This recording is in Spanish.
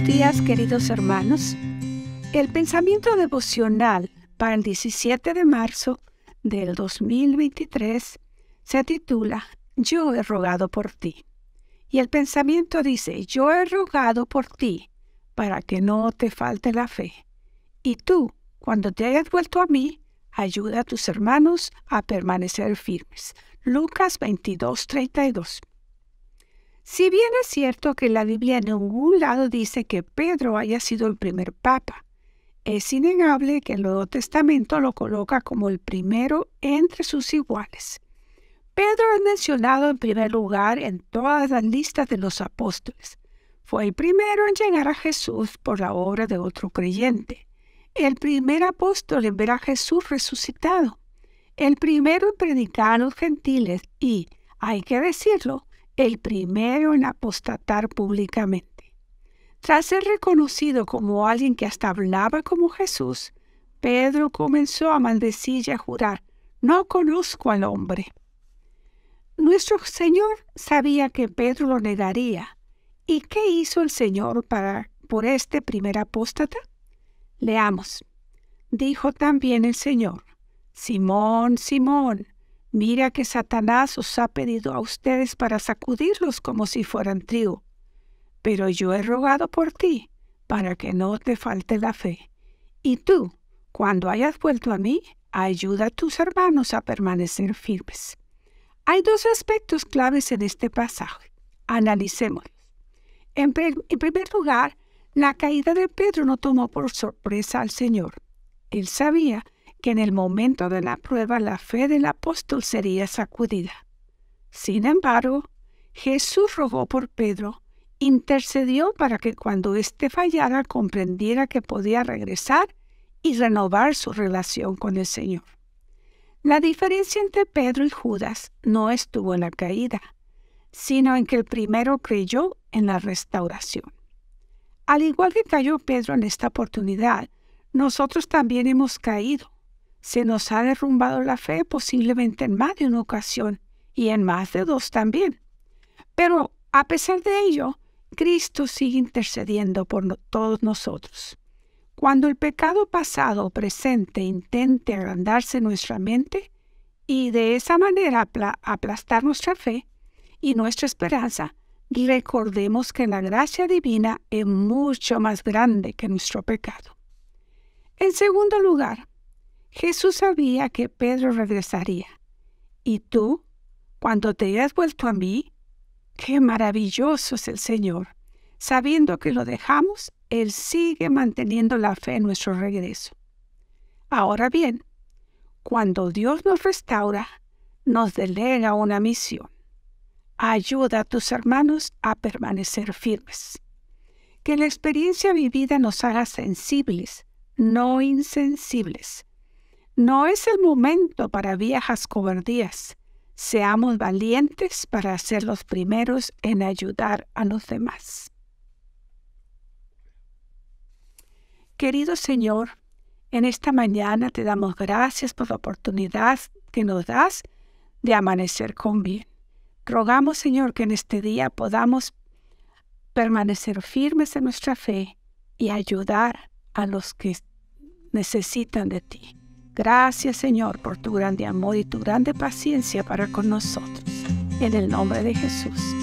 Buenos días, queridos hermanos. El pensamiento devocional para el 17 de marzo del 2023 se titula Yo he rogado por ti. Y el pensamiento dice, yo he rogado por ti para que no te falte la fe. Y tú, cuando te hayas vuelto a mí, ayuda a tus hermanos a permanecer firmes. Lucas 22, 32. Si bien es cierto que la Biblia en ningún lado dice que Pedro haya sido el primer papa, es innegable que el Nuevo Testamento lo coloca como el primero entre sus iguales. Pedro es mencionado en primer lugar en todas las listas de los apóstoles. Fue el primero en llegar a Jesús por la obra de otro creyente, el primer apóstol en ver a Jesús resucitado, el primero en predicar a los gentiles y, hay que decirlo, el primero en apostatar públicamente. Tras ser reconocido como alguien que hasta hablaba como Jesús, Pedro comenzó a maldecir y a jurar, no conozco al hombre. Nuestro Señor sabía que Pedro lo negaría. ¿Y qué hizo el Señor para por este primer apóstata? Leamos. Dijo también el Señor, Simón, Simón, Mira que Satanás os ha pedido a ustedes para sacudirlos como si fueran trigo. Pero yo he rogado por ti, para que no te falte la fe. Y tú, cuando hayas vuelto a mí, ayuda a tus hermanos a permanecer firmes. Hay dos aspectos claves en este pasaje. Analicémoslos. En, en primer lugar, la caída de Pedro no tomó por sorpresa al Señor. Él sabía que en el momento de la prueba la fe del apóstol sería sacudida. Sin embargo, Jesús rogó por Pedro, intercedió para que cuando éste fallara comprendiera que podía regresar y renovar su relación con el Señor. La diferencia entre Pedro y Judas no estuvo en la caída, sino en que el primero creyó en la restauración. Al igual que cayó Pedro en esta oportunidad, nosotros también hemos caído se nos ha derrumbado la fe posiblemente en más de una ocasión y en más de dos también. Pero a pesar de ello, Cristo sigue intercediendo por todos nosotros. Cuando el pecado pasado o presente intente agrandarse nuestra mente y de esa manera aplastar nuestra fe y nuestra esperanza, recordemos que la gracia divina es mucho más grande que nuestro pecado. En segundo lugar, Jesús sabía que Pedro regresaría. ¿Y tú, cuando te hayas vuelto a mí? Qué maravilloso es el Señor. Sabiendo que lo dejamos, Él sigue manteniendo la fe en nuestro regreso. Ahora bien, cuando Dios nos restaura, nos delega una misión. Ayuda a tus hermanos a permanecer firmes. Que la experiencia vivida nos haga sensibles, no insensibles no es el momento para viejas cobardías. Seamos valientes para ser los primeros en ayudar a los demás. Querido Señor, en esta mañana te damos gracias por la oportunidad que nos das de amanecer con bien. Rogamos, Señor, que en este día podamos permanecer firmes en nuestra fe y ayudar a los que necesitan de ti. Gracias Señor por tu grande amor y tu grande paciencia para con nosotros. En el nombre de Jesús.